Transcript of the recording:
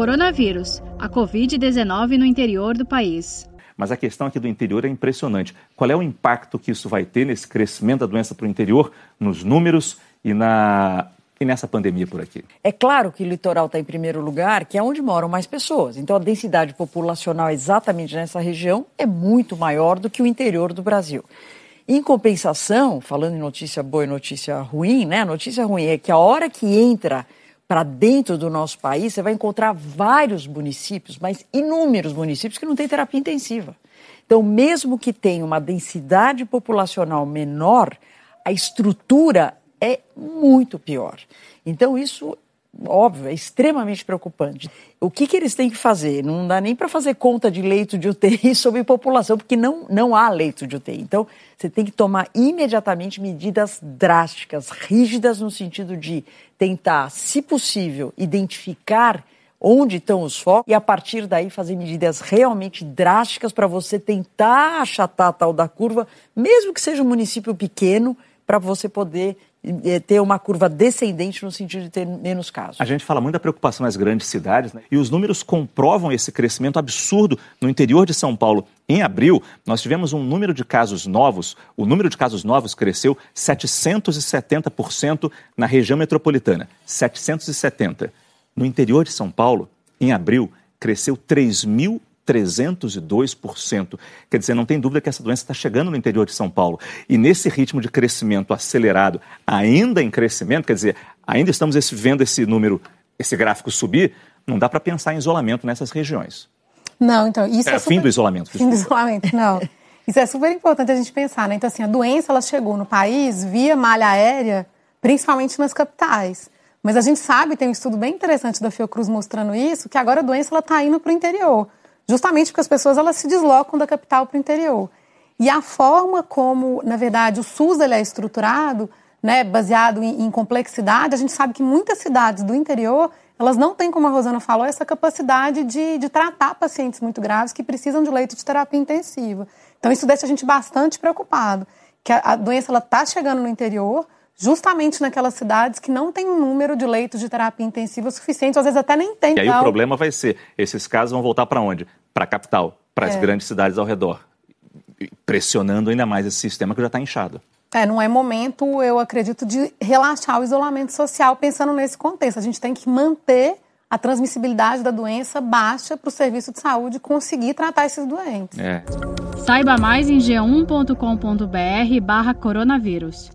Coronavírus, a Covid-19 no interior do país. Mas a questão aqui do interior é impressionante. Qual é o impacto que isso vai ter nesse crescimento da doença para o interior, nos números e, na, e nessa pandemia por aqui? É claro que o litoral está em primeiro lugar, que é onde moram mais pessoas. Então a densidade populacional exatamente nessa região é muito maior do que o interior do Brasil. Em compensação, falando em notícia boa e notícia ruim, né? A notícia ruim é que a hora que entra para dentro do nosso país, você vai encontrar vários municípios, mas inúmeros municípios que não têm terapia intensiva. Então, mesmo que tenha uma densidade populacional menor, a estrutura é muito pior. Então, isso óbvio, é extremamente preocupante. O que, que eles têm que fazer? Não dá nem para fazer conta de leito de UTI sobre população, porque não, não há leito de UTI. Então, você tem que tomar imediatamente medidas drásticas, rígidas, no sentido de tentar, se possível, identificar onde estão os focos e, a partir daí, fazer medidas realmente drásticas para você tentar achatar a tal da curva, mesmo que seja um município pequeno, para você poder ter uma curva descendente no sentido de ter menos casos. A gente fala muito da preocupação nas grandes cidades né? e os números comprovam esse crescimento absurdo no interior de São Paulo. Em abril, nós tivemos um número de casos novos, o número de casos novos cresceu 770% na região metropolitana. 770. No interior de São Paulo, em abril, cresceu 3.000 302%. Quer dizer, não tem dúvida que essa doença está chegando no interior de São Paulo. E nesse ritmo de crescimento acelerado, ainda em crescimento, quer dizer, ainda estamos esse, vendo esse número, esse gráfico subir, não dá para pensar em isolamento nessas regiões. Não, então, isso é, é super... fim do isolamento. Fim do isolamento, não. Isso é super importante a gente pensar, né? Então, assim, a doença ela chegou no país via malha aérea, principalmente nas capitais. Mas a gente sabe, tem um estudo bem interessante da Fiocruz mostrando isso, que agora a doença está indo para o interior justamente porque as pessoas elas se deslocam da capital para o interior. E a forma como, na verdade, o SUS ele é estruturado, né, baseado em, em, complexidade, a gente sabe que muitas cidades do interior elas não têm, como a Rosana falou, essa capacidade de, de tratar pacientes muito graves que precisam de leito de terapia intensiva. Então isso deixa a gente bastante preocupado, que a, a doença está chegando no interior, justamente naquelas cidades que não tem um número de leitos de terapia intensiva suficiente, às vezes até nem tem. E aí tal. o problema vai ser, esses casos vão voltar para onde? Para a capital, para as é. grandes cidades ao redor, pressionando ainda mais esse sistema que já está inchado. É, não é momento, eu acredito, de relaxar o isolamento social pensando nesse contexto. A gente tem que manter a transmissibilidade da doença baixa para o serviço de saúde conseguir tratar esses doentes. É. Saiba mais em g1.com.br barra coronavírus.